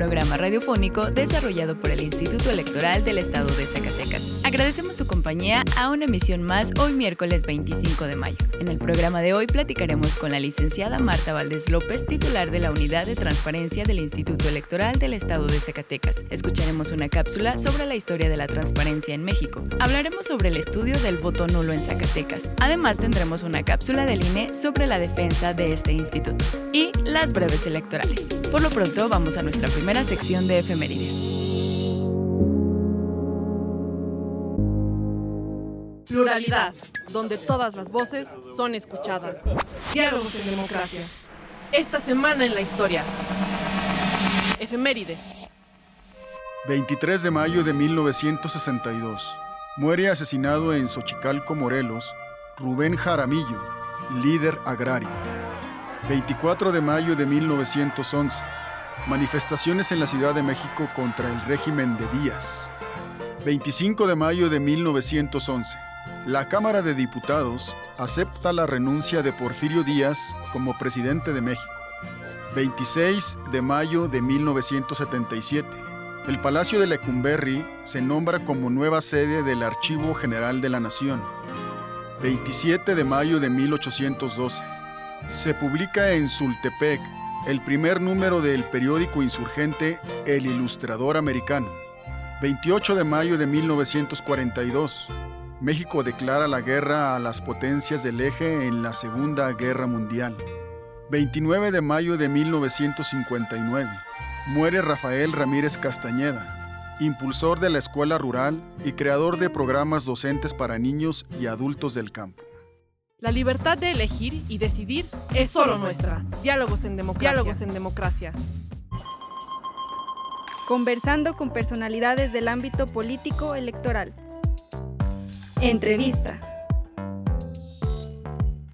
programa radiofónico desarrollado por el Instituto Electoral del Estado de Zacatecas. Agradecemos su compañía a una emisión más hoy miércoles 25 de mayo. En el programa de hoy platicaremos con la licenciada Marta Valdés López, titular de la Unidad de Transparencia del Instituto Electoral del Estado de Zacatecas. Escucharemos una cápsula sobre la historia de la transparencia en México. Hablaremos sobre el estudio del voto nulo en Zacatecas. Además tendremos una cápsula del INE sobre la defensa de este instituto y las breves electorales. Por lo pronto vamos a nuestra primera sección de efemérides. Pluralidad, donde todas las voces son escuchadas. Diálogos en democracia. Esta semana en la historia. Efeméride. 23 de mayo de 1962. Muere asesinado en Xochicalco, Morelos, Rubén Jaramillo, líder agrario. 24 de mayo de 1911. Manifestaciones en la Ciudad de México contra el régimen de Díaz. 25 de mayo de 1911. La Cámara de Diputados acepta la renuncia de Porfirio Díaz como presidente de México. 26 de mayo de 1977. El Palacio de Lecumberri se nombra como nueva sede del Archivo General de la Nación. 27 de mayo de 1812. Se publica en Sultepec el primer número del periódico insurgente El Ilustrador Americano. 28 de mayo de 1942. México declara la guerra a las potencias del eje en la Segunda Guerra Mundial. 29 de mayo de 1959. Muere Rafael Ramírez Castañeda, impulsor de la escuela rural y creador de programas docentes para niños y adultos del campo. La libertad de elegir y decidir es solo nuestra. Diálogos en democracia. Diálogos en democracia. Conversando con personalidades del ámbito político electoral. Entrevista.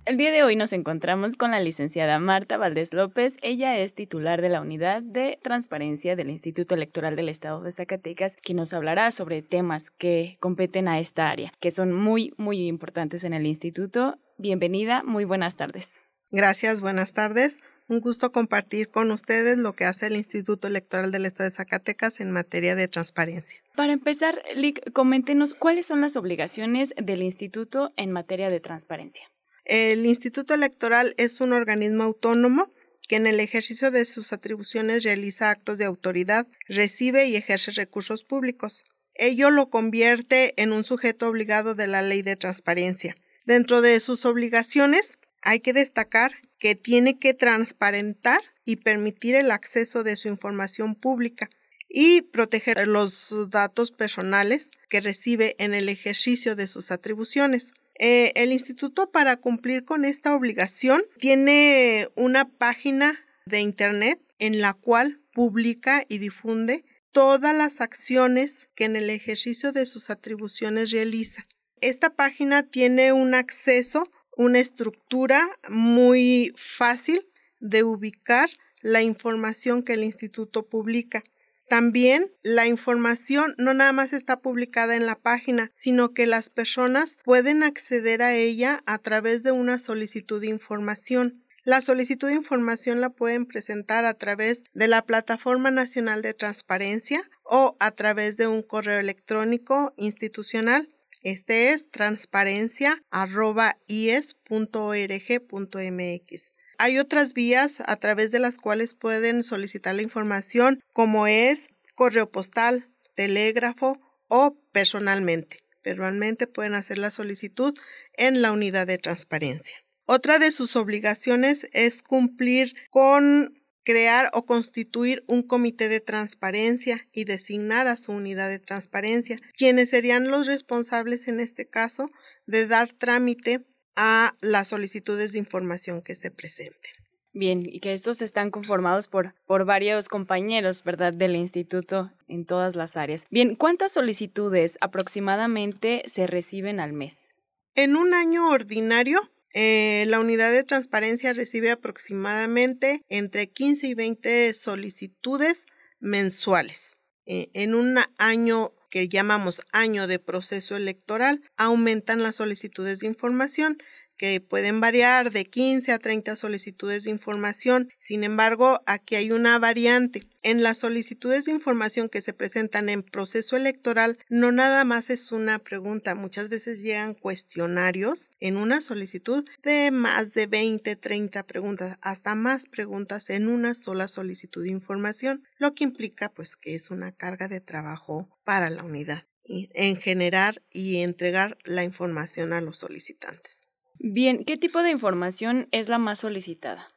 El día de hoy nos encontramos con la licenciada Marta Valdés López. Ella es titular de la Unidad de Transparencia del Instituto Electoral del Estado de Zacatecas, quien nos hablará sobre temas que competen a esta área, que son muy, muy importantes en el instituto. Bienvenida, muy buenas tardes. Gracias, buenas tardes. Un gusto compartir con ustedes lo que hace el Instituto Electoral del Estado de Zacatecas en materia de transparencia. Para empezar, Lick, coméntenos cuáles son las obligaciones del instituto en materia de transparencia. El Instituto Electoral es un organismo autónomo que en el ejercicio de sus atribuciones realiza actos de autoridad, recibe y ejerce recursos públicos. Ello lo convierte en un sujeto obligado de la ley de transparencia. Dentro de sus obligaciones hay que destacar que tiene que transparentar y permitir el acceso de su información pública y proteger los datos personales que recibe en el ejercicio de sus atribuciones. Eh, el instituto para cumplir con esta obligación tiene una página de internet en la cual publica y difunde todas las acciones que en el ejercicio de sus atribuciones realiza. Esta página tiene un acceso una estructura muy fácil de ubicar la información que el instituto publica. También la información no nada más está publicada en la página, sino que las personas pueden acceder a ella a través de una solicitud de información. La solicitud de información la pueden presentar a través de la Plataforma Nacional de Transparencia o a través de un correo electrónico institucional este es transparencia.ies.org.mx. Hay otras vías a través de las cuales pueden solicitar la información, como es correo postal, telégrafo o personalmente. verbalmente pueden hacer la solicitud en la unidad de transparencia. Otra de sus obligaciones es cumplir con crear o constituir un comité de transparencia y designar a su unidad de transparencia, quienes serían los responsables en este caso de dar trámite a las solicitudes de información que se presenten. Bien, y que estos están conformados por, por varios compañeros, ¿verdad?, del instituto en todas las áreas. Bien, ¿cuántas solicitudes aproximadamente se reciben al mes? En un año ordinario eh, la unidad de transparencia recibe aproximadamente entre 15 y 20 solicitudes mensuales. Eh, en un año que llamamos año de proceso electoral, aumentan las solicitudes de información que pueden variar de 15 a 30 solicitudes de información. Sin embargo, aquí hay una variante. En las solicitudes de información que se presentan en proceso electoral, no nada más es una pregunta, muchas veces llegan cuestionarios en una solicitud de más de 20, 30 preguntas, hasta más preguntas en una sola solicitud de información, lo que implica pues que es una carga de trabajo para la unidad en generar y entregar la información a los solicitantes. Bien, ¿qué tipo de información es la más solicitada?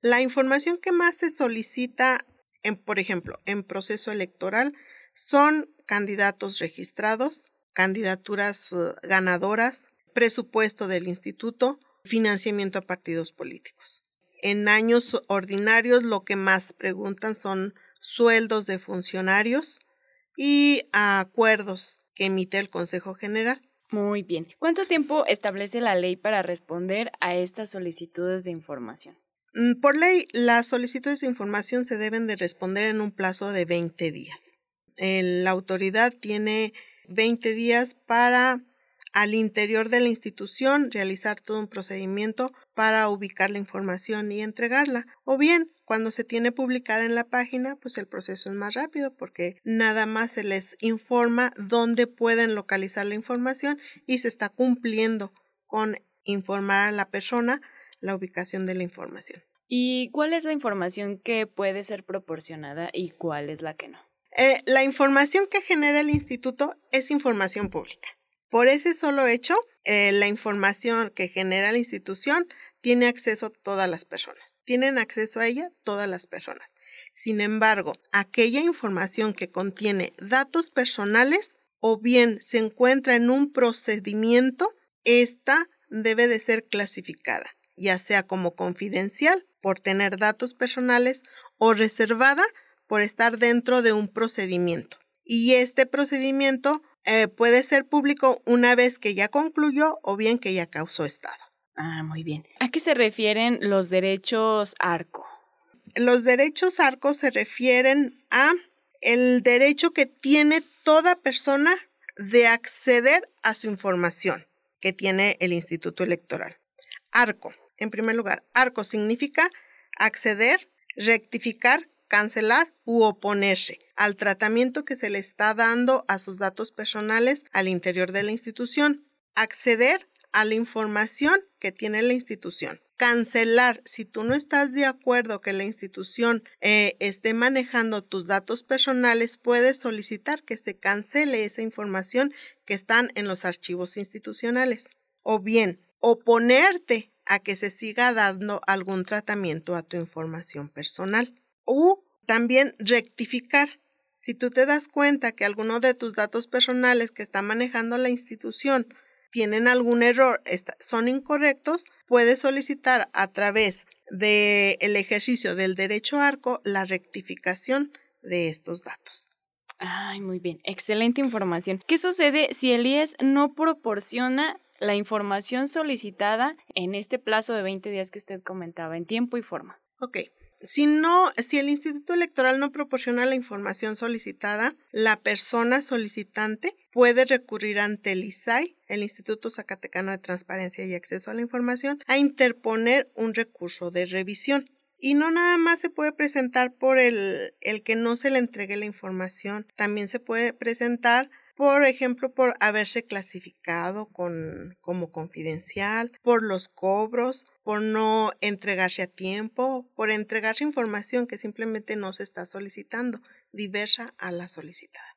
La información que más se solicita, en, por ejemplo, en proceso electoral, son candidatos registrados, candidaturas eh, ganadoras, presupuesto del instituto, financiamiento a partidos políticos. En años ordinarios lo que más preguntan son sueldos de funcionarios y acuerdos que emite el Consejo General. Muy bien. ¿Cuánto tiempo establece la ley para responder a estas solicitudes de información? Mm, por ley, las solicitudes de información se deben de responder en un plazo de 20 días. La autoridad tiene 20 días para al interior de la institución realizar todo un procedimiento para ubicar la información y entregarla. O bien, cuando se tiene publicada en la página, pues el proceso es más rápido porque nada más se les informa dónde pueden localizar la información y se está cumpliendo con informar a la persona la ubicación de la información. ¿Y cuál es la información que puede ser proporcionada y cuál es la que no? Eh, la información que genera el instituto es información pública. Por ese solo hecho, eh, la información que genera la institución tiene acceso a todas las personas. Tienen acceso a ella todas las personas. Sin embargo, aquella información que contiene datos personales o bien se encuentra en un procedimiento, esta debe de ser clasificada, ya sea como confidencial por tener datos personales o reservada por estar dentro de un procedimiento. Y este procedimiento eh, puede ser público una vez que ya concluyó o bien que ya causó estado. Ah, muy bien. ¿A qué se refieren los derechos ARCO? Los derechos ARCO se refieren a el derecho que tiene toda persona de acceder a su información que tiene el Instituto Electoral. ARCO, en primer lugar, ARCO significa acceder, rectificar, cancelar u oponerse al tratamiento que se le está dando a sus datos personales al interior de la institución, acceder a la información que tiene la institución. Cancelar, si tú no estás de acuerdo que la institución eh, esté manejando tus datos personales, puedes solicitar que se cancele esa información que están en los archivos institucionales. O bien, oponerte a que se siga dando algún tratamiento a tu información personal. O también rectificar. Si tú te das cuenta que alguno de tus datos personales que está manejando la institución tienen algún error, son incorrectos, puedes solicitar a través del el ejercicio del derecho arco la rectificación de estos datos. Ay, muy bien, excelente información. ¿Qué sucede si el IES no proporciona la información solicitada en este plazo de 20 días que usted comentaba, en tiempo y forma? Ok, si no, si el Instituto Electoral no proporciona la información solicitada, la persona solicitante puede recurrir ante el ISAI, el Instituto Zacatecano de Transparencia y Acceso a la Información, a interponer un recurso de revisión. Y no nada más se puede presentar por el, el que no se le entregue la información, también se puede presentar por ejemplo, por haberse clasificado con, como confidencial, por los cobros, por no entregarse a tiempo, por entregarse información que simplemente no se está solicitando, diversa a la solicitada.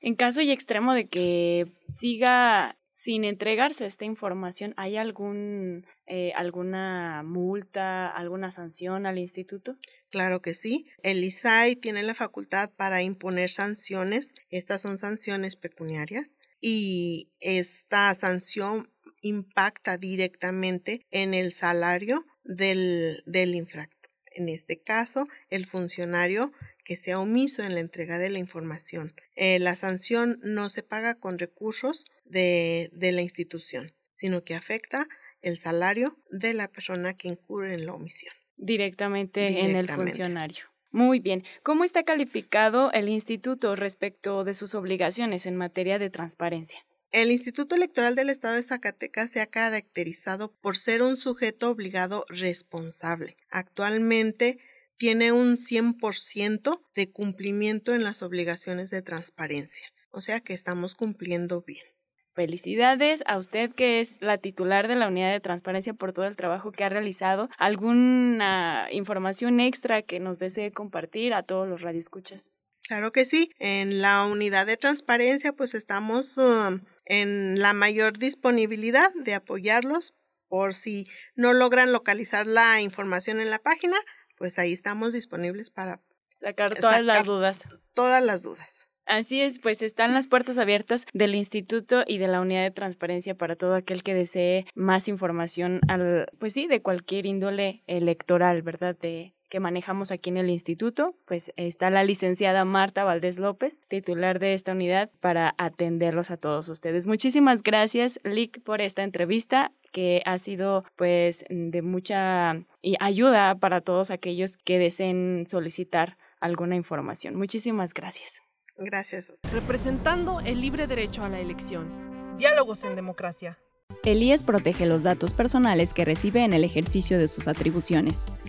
En caso y extremo de que siga sin entregarse esta información, ¿hay algún, eh, alguna multa, alguna sanción al instituto? Claro que sí. El ISAI tiene la facultad para imponer sanciones. Estas son sanciones pecuniarias y esta sanción impacta directamente en el salario del, del infractor. En este caso, el funcionario que sea omiso en la entrega de la información. Eh, la sanción no se paga con recursos de, de la institución, sino que afecta el salario de la persona que incurre en la omisión. Directamente, en el funcionario. Muy bien. ¿Cómo está calificado el instituto respecto de sus obligaciones en materia de transparencia? El Instituto Electoral del Estado de Zacatecas se ha caracterizado por ser un sujeto obligado responsable. Actualmente tiene un 100% de cumplimiento en las obligaciones de transparencia. O sea que estamos cumpliendo bien. Felicidades a usted que es la titular de la unidad de transparencia por todo el trabajo que ha realizado. ¿Alguna información extra que nos desee compartir a todos los radioescuchas? Claro que sí. En la unidad de transparencia pues estamos um, en la mayor disponibilidad de apoyarlos por si no logran localizar la información en la página, pues ahí estamos disponibles para sacar todas las dudas. Todas las dudas. Así es, pues están las puertas abiertas del instituto y de la unidad de transparencia para todo aquel que desee más información al, pues sí, de cualquier índole electoral, ¿verdad? De que manejamos aquí en el instituto, pues está la licenciada Marta Valdés López, titular de esta unidad, para atenderlos a todos ustedes. Muchísimas gracias, Lick, por esta entrevista que ha sido pues de mucha ayuda para todos aquellos que deseen solicitar alguna información. Muchísimas gracias. Gracias. Representando el libre derecho a la elección. Diálogos en democracia. Elías protege los datos personales que recibe en el ejercicio de sus atribuciones.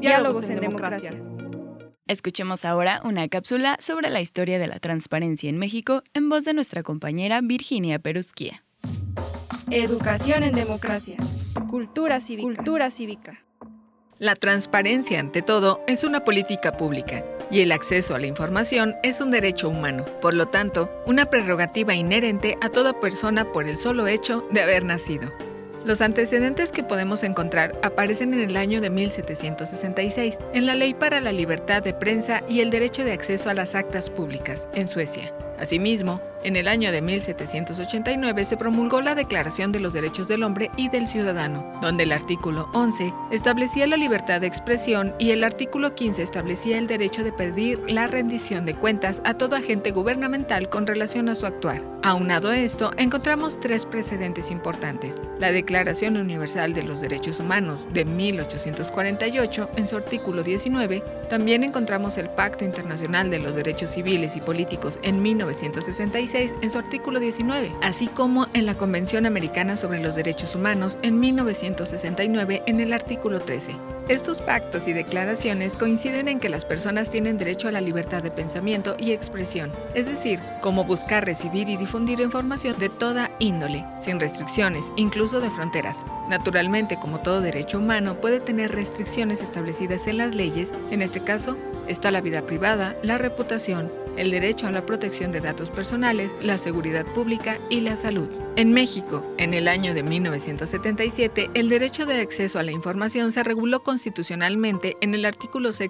Diálogos en democracia. Escuchemos ahora una cápsula sobre la historia de la transparencia en México en voz de nuestra compañera Virginia Perusquía. Educación en democracia. Cultura cívica. Cultura cívica. La transparencia, ante todo, es una política pública y el acceso a la información es un derecho humano, por lo tanto, una prerrogativa inherente a toda persona por el solo hecho de haber nacido. Los antecedentes que podemos encontrar aparecen en el año de 1766, en la Ley para la Libertad de Prensa y el Derecho de Acceso a las Actas Públicas, en Suecia. Asimismo, en el año de 1789 se promulgó la Declaración de los Derechos del Hombre y del Ciudadano, donde el artículo 11 establecía la libertad de expresión y el artículo 15 establecía el derecho de pedir la rendición de cuentas a todo agente gubernamental con relación a su actuar. Aunado a esto, encontramos tres precedentes importantes. La Declaración Universal de los Derechos Humanos de 1848 en su artículo 19, también encontramos el Pacto Internacional de los Derechos Civiles y Políticos en 1966 en su artículo 19, así como en la Convención Americana sobre los Derechos Humanos en 1969 en el artículo 13. Estos pactos y declaraciones coinciden en que las personas tienen derecho a la libertad de pensamiento y expresión, es decir, como buscar, recibir y difundir información de toda índole, sin restricciones, incluso de fronteras. Naturalmente, como todo derecho humano, puede tener restricciones establecidas en las leyes, en este caso, está la vida privada, la reputación, el derecho a la protección de datos personales, la seguridad pública y la salud. En México, en el año de 1977, el derecho de acceso a la información se reguló constitucionalmente en el artículo 6,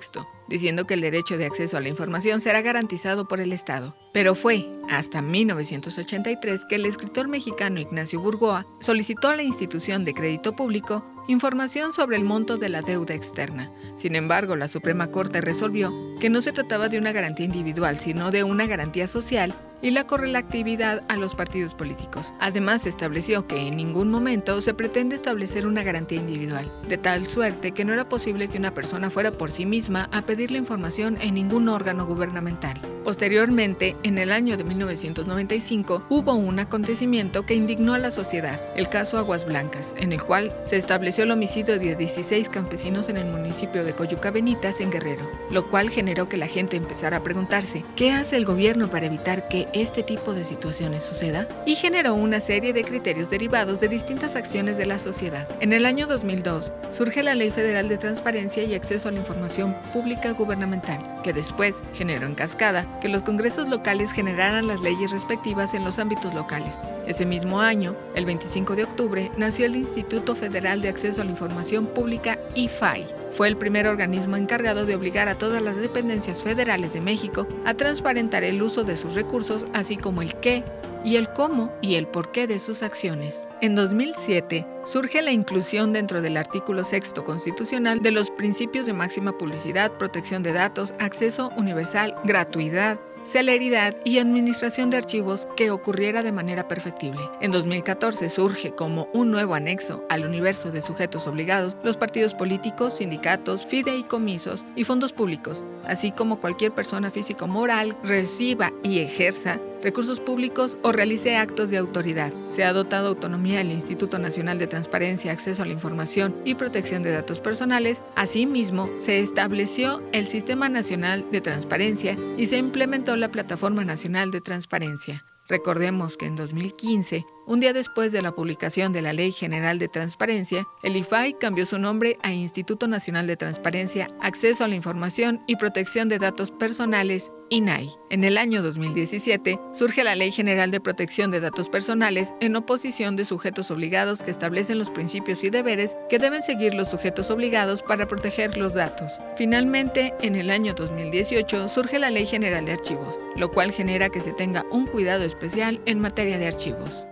diciendo que el derecho de acceso a la información será garantizado por el Estado. Pero fue hasta 1983 que el escritor mexicano Ignacio Burgoa solicitó a la institución de crédito público información sobre el monto de la deuda externa. Sin embargo, la Suprema Corte resolvió que no se trataba de una garantía individual, sino de una garantía social y la correlatividad a los partidos políticos. Además, estableció que en ningún momento se pretende establecer una garantía individual, de tal suerte que no era posible que una persona fuera por sí misma a pedir la información en ningún órgano gubernamental. Posteriormente, en el año de 1995, hubo un acontecimiento que indignó a la sociedad, el caso Aguas Blancas, en el cual se estableció el homicidio de 16 campesinos en el municipio de Coyuca Benitas, en Guerrero, lo cual generó que la gente empezara a preguntarse, ¿qué hace el gobierno para evitar que este tipo de situaciones suceda? Y generó una serie de criterios derivados de distintas acciones de la sociedad. En el año 2002, surge la Ley Federal de Transparencia y Acceso a la Información Pública Gubernamental, que después generó en cascada que los congresos locales generaran las leyes respectivas en los ámbitos locales. Ese mismo año, el 25 de octubre, nació el Instituto Federal de Acceso a la Información Pública, IFAI. Fue el primer organismo encargado de obligar a todas las dependencias federales de México a transparentar el uso de sus recursos, así como el qué y el cómo y el porqué de sus acciones. En 2007 surge la inclusión dentro del artículo sexto constitucional de los principios de máxima publicidad, protección de datos, acceso universal, gratuidad, celeridad y administración de archivos que ocurriera de manera perfectible. En 2014 surge como un nuevo anexo al universo de sujetos obligados los partidos políticos, sindicatos, fideicomisos y fondos públicos, así como cualquier persona físico-moral reciba y ejerza recursos públicos o realice actos de autoridad. Se ha dotado autonomía al Instituto Nacional de Transparencia, Acceso a la Información y Protección de Datos Personales. Asimismo, se estableció el Sistema Nacional de Transparencia y se implementó la Plataforma Nacional de Transparencia. Recordemos que en 2015, un día después de la publicación de la Ley General de Transparencia, el IFAI cambió su nombre a Instituto Nacional de Transparencia, Acceso a la Información y Protección de Datos Personales, INAI. En el año 2017 surge la Ley General de Protección de Datos Personales en oposición de sujetos obligados que establecen los principios y deberes que deben seguir los sujetos obligados para proteger los datos. Finalmente, en el año 2018 surge la Ley General de Archivos, lo cual genera que se tenga un cuidado especial en materia de archivos.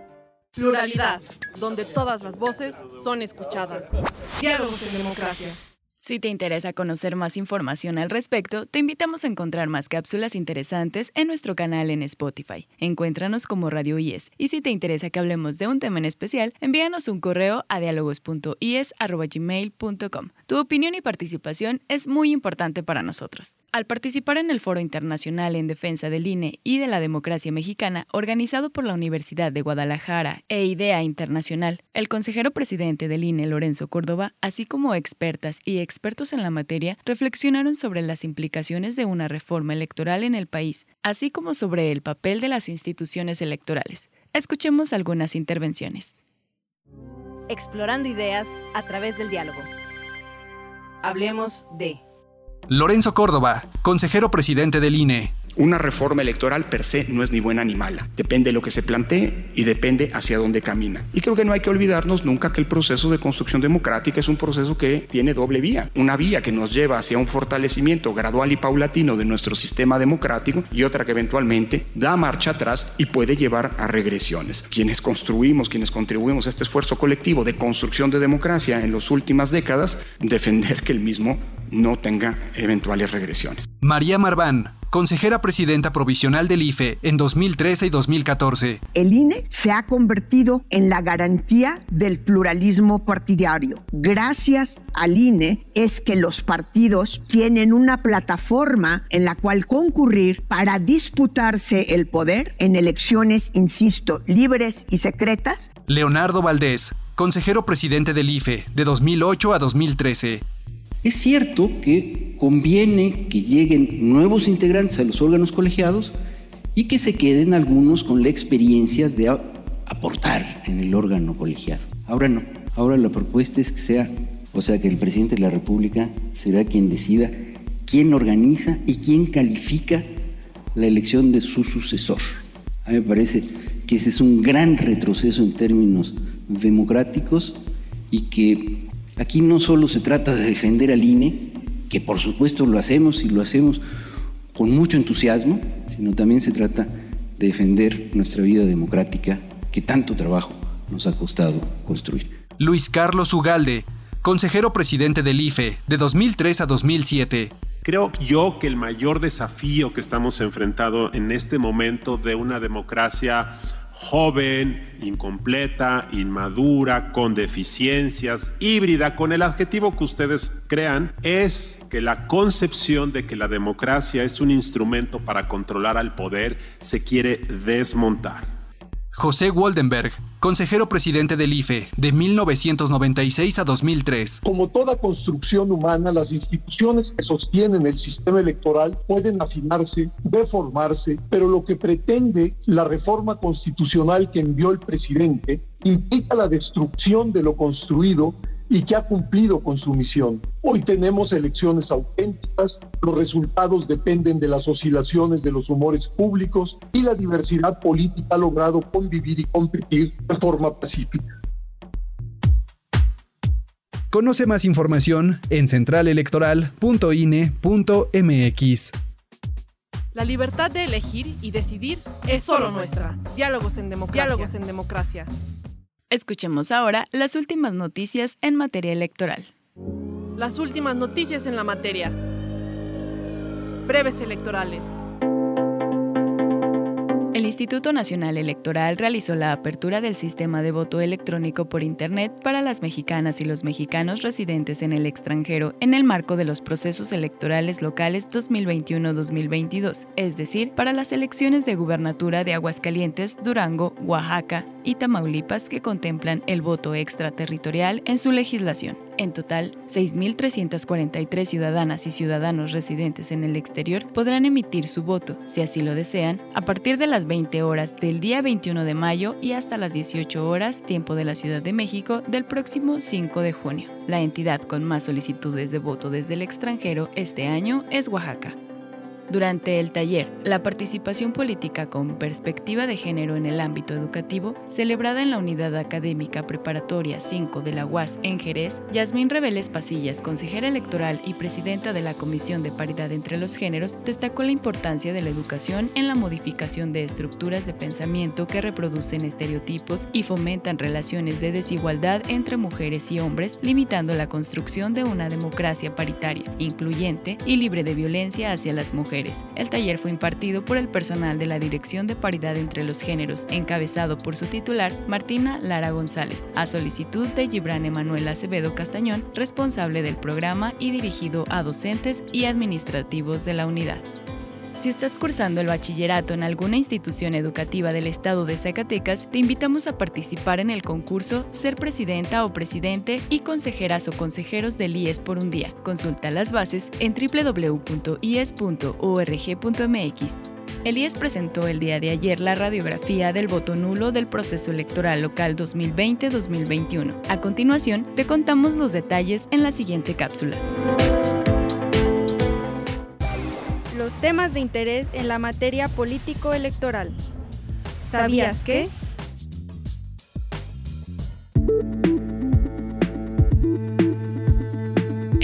Pluralidad, donde todas las voces son escuchadas. Diálogos en democracia. Si te interesa conocer más información al respecto, te invitamos a encontrar más cápsulas interesantes en nuestro canal en Spotify. Encuéntranos como Radio IES. Y si te interesa que hablemos de un tema en especial, envíanos un correo a dialogos.ies.gmail.com. Tu opinión y participación es muy importante para nosotros. Al participar en el Foro Internacional en Defensa del INE y de la Democracia Mexicana, organizado por la Universidad de Guadalajara e IDEA Internacional, el consejero presidente del INE, Lorenzo Córdoba, así como expertas y expertos en la materia, reflexionaron sobre las implicaciones de una reforma electoral en el país, así como sobre el papel de las instituciones electorales. Escuchemos algunas intervenciones. Explorando ideas a través del diálogo. Hablemos de... Lorenzo Córdoba, consejero presidente del INE. Una reforma electoral per se no es ni buena ni mala. Depende de lo que se plantee y depende hacia dónde camina. Y creo que no hay que olvidarnos nunca que el proceso de construcción democrática es un proceso que tiene doble vía. Una vía que nos lleva hacia un fortalecimiento gradual y paulatino de nuestro sistema democrático y otra que eventualmente da marcha atrás y puede llevar a regresiones. Quienes construimos, quienes contribuimos a este esfuerzo colectivo de construcción de democracia en las últimas décadas, defender que el mismo no tenga eventuales regresiones. María Marván, consejera presidenta provisional del IFE en 2013 y 2014. El INE se ha convertido en la garantía del pluralismo partidario. Gracias al INE es que los partidos tienen una plataforma en la cual concurrir para disputarse el poder en elecciones, insisto, libres y secretas. Leonardo Valdés, consejero presidente del IFE de 2008 a 2013. Es cierto que conviene que lleguen nuevos integrantes a los órganos colegiados y que se queden algunos con la experiencia de aportar en el órgano colegiado. Ahora no, ahora la propuesta es que sea, o sea, que el presidente de la República será quien decida quién organiza y quién califica la elección de su sucesor. A mí me parece que ese es un gran retroceso en términos democráticos y que Aquí no solo se trata de defender al INE, que por supuesto lo hacemos y lo hacemos con mucho entusiasmo, sino también se trata de defender nuestra vida democrática que tanto trabajo nos ha costado construir. Luis Carlos Ugalde, consejero presidente del IFE de 2003 a 2007. Creo yo que el mayor desafío que estamos enfrentando en este momento de una democracia joven, incompleta, inmadura, con deficiencias, híbrida, con el adjetivo que ustedes crean, es que la concepción de que la democracia es un instrumento para controlar al poder se quiere desmontar. José Waldenberg, consejero presidente del IFE de 1996 a 2003. Como toda construcción humana, las instituciones que sostienen el sistema electoral pueden afinarse, deformarse, pero lo que pretende la reforma constitucional que envió el presidente implica la destrucción de lo construido y que ha cumplido con su misión. Hoy tenemos elecciones auténticas, los resultados dependen de las oscilaciones de los humores públicos y la diversidad política ha logrado convivir y competir de forma pacífica. Conoce más información en centralelectoral.ine.mx. La libertad de elegir y decidir es solo nuestra. Diálogos en democracia. Diálogos en democracia. Escuchemos ahora las últimas noticias en materia electoral. Las últimas noticias en la materia. Breves electorales. El Instituto Nacional Electoral realizó la apertura del sistema de voto electrónico por Internet para las mexicanas y los mexicanos residentes en el extranjero en el marco de los procesos electorales locales 2021-2022, es decir, para las elecciones de gubernatura de Aguascalientes, Durango, Oaxaca y Tamaulipas que contemplan el voto extraterritorial en su legislación. En total, 6.343 ciudadanas y ciudadanos residentes en el exterior podrán emitir su voto, si así lo desean, a partir de las 20 horas del día 21 de mayo y hasta las 18 horas tiempo de la Ciudad de México del próximo 5 de junio. La entidad con más solicitudes de voto desde el extranjero este año es Oaxaca. Durante el taller La participación política con perspectiva de género en el ámbito educativo, celebrada en la Unidad Académica Preparatoria 5 de la UAS en Jerez, Yasmín Reveles Pasillas, consejera electoral y presidenta de la Comisión de Paridad entre los Géneros, destacó la importancia de la educación en la modificación de estructuras de pensamiento que reproducen estereotipos y fomentan relaciones de desigualdad entre mujeres y hombres, limitando la construcción de una democracia paritaria, incluyente y libre de violencia hacia las mujeres el taller fue impartido por el personal de la Dirección de Paridad entre los Géneros, encabezado por su titular, Martina Lara González, a solicitud de Gibran Emanuel Acevedo Castañón, responsable del programa y dirigido a docentes y administrativos de la unidad. Si estás cursando el bachillerato en alguna institución educativa del estado de Zacatecas, te invitamos a participar en el concurso Ser Presidenta o Presidente y Consejeras o Consejeros del IES por un día. Consulta las bases en www.ies.org.mx. El IES presentó el día de ayer la radiografía del voto nulo del proceso electoral local 2020-2021. A continuación, te contamos los detalles en la siguiente cápsula los temas de interés en la materia político-electoral. ¿Sabías que?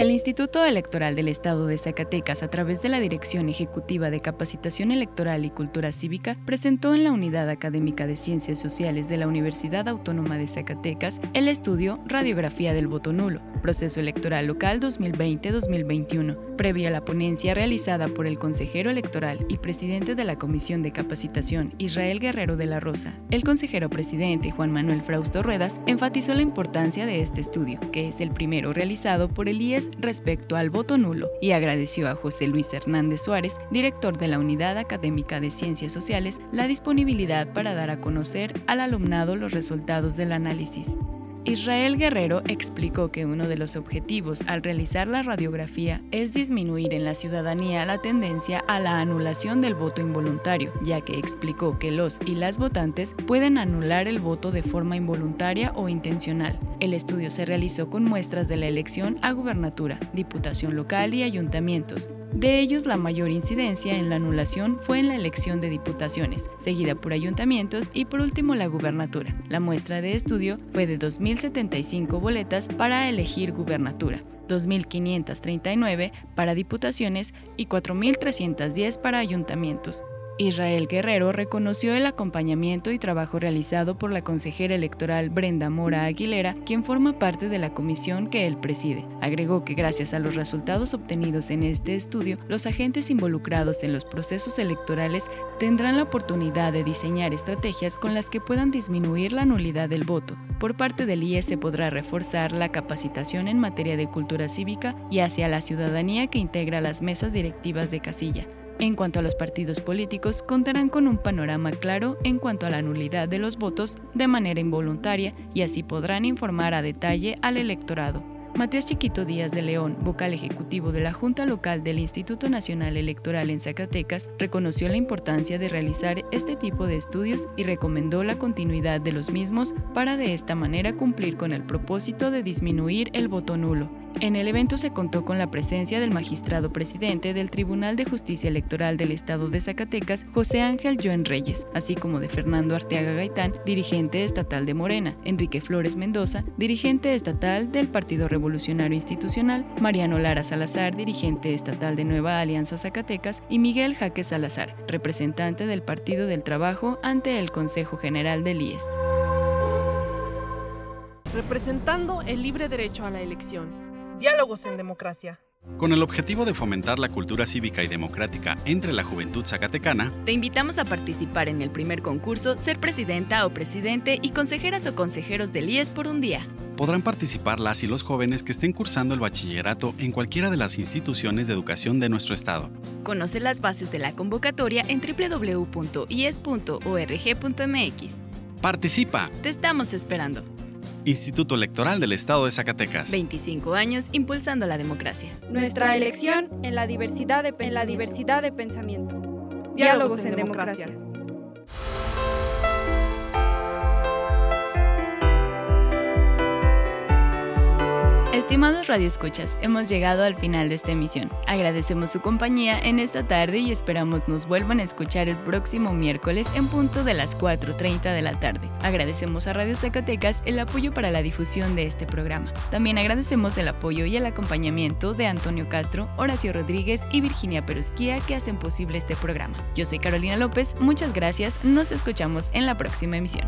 El Instituto Electoral del Estado de Zacatecas, a través de la Dirección Ejecutiva de Capacitación Electoral y Cultura Cívica, presentó en la Unidad Académica de Ciencias Sociales de la Universidad Autónoma de Zacatecas el estudio Radiografía del Voto Nulo, Proceso Electoral Local 2020-2021, previo a la ponencia realizada por el consejero electoral y presidente de la Comisión de Capacitación, Israel Guerrero de la Rosa. El consejero presidente, Juan Manuel Frausto Ruedas, enfatizó la importancia de este estudio, que es el primero realizado por el IES respecto al voto nulo y agradeció a José Luis Hernández Suárez, director de la Unidad Académica de Ciencias Sociales, la disponibilidad para dar a conocer al alumnado los resultados del análisis. Israel Guerrero explicó que uno de los objetivos al realizar la radiografía es disminuir en la ciudadanía la tendencia a la anulación del voto involuntario, ya que explicó que los y las votantes pueden anular el voto de forma involuntaria o intencional. El estudio se realizó con muestras de la elección a gubernatura, diputación local y ayuntamientos, de ellos, la mayor incidencia en la anulación fue en la elección de diputaciones, seguida por ayuntamientos y por último la gubernatura. La muestra de estudio fue de 2.075 boletas para elegir gubernatura, 2.539 para diputaciones y 4.310 para ayuntamientos. Israel Guerrero reconoció el acompañamiento y trabajo realizado por la consejera electoral Brenda Mora Aguilera, quien forma parte de la comisión que él preside. Agregó que gracias a los resultados obtenidos en este estudio, los agentes involucrados en los procesos electorales tendrán la oportunidad de diseñar estrategias con las que puedan disminuir la nulidad del voto. Por parte del IES se podrá reforzar la capacitación en materia de cultura cívica y hacia la ciudadanía que integra las mesas directivas de casilla. En cuanto a los partidos políticos, contarán con un panorama claro en cuanto a la nulidad de los votos de manera involuntaria y así podrán informar a detalle al electorado. Matías Chiquito Díaz de León, vocal ejecutivo de la Junta Local del Instituto Nacional Electoral en Zacatecas, reconoció la importancia de realizar este tipo de estudios y recomendó la continuidad de los mismos para de esta manera cumplir con el propósito de disminuir el voto nulo. En el evento se contó con la presencia del magistrado presidente del Tribunal de Justicia Electoral del Estado de Zacatecas, José Ángel Joen Reyes, así como de Fernando Arteaga Gaitán, dirigente estatal de Morena, Enrique Flores Mendoza, dirigente estatal del Partido Revolucionario Institucional, Mariano Lara Salazar, dirigente estatal de Nueva Alianza Zacatecas, y Miguel Jaque Salazar, representante del Partido del Trabajo ante el Consejo General del IES. Representando el libre derecho a la elección Diálogos en Democracia. Con el objetivo de fomentar la cultura cívica y democrática entre la juventud zacatecana, te invitamos a participar en el primer concurso Ser Presidenta o Presidente y Consejeras o Consejeros del IES por un día. Podrán participar las y los jóvenes que estén cursando el bachillerato en cualquiera de las instituciones de educación de nuestro estado. Conoce las bases de la convocatoria en www.ies.org.mx. ¡Participa! Te estamos esperando. Instituto Electoral del Estado de Zacatecas. 25 años impulsando la democracia. Nuestra elección en la diversidad de, en la diversidad de pensamiento. Diálogos, en, democracia. Estimados radioescuchas, hemos llegado al final de esta emisión. Agradecemos su compañía en esta tarde y esperamos nos vuelvan a escuchar el próximo miércoles en punto de las 4.30 de la tarde. Agradecemos a Radio Zacatecas el apoyo para la difusión de este programa. También agradecemos el apoyo y el acompañamiento de Antonio Castro, Horacio Rodríguez y Virginia Perusquía que hacen posible este programa. Yo soy Carolina López, muchas gracias, nos escuchamos en la próxima emisión.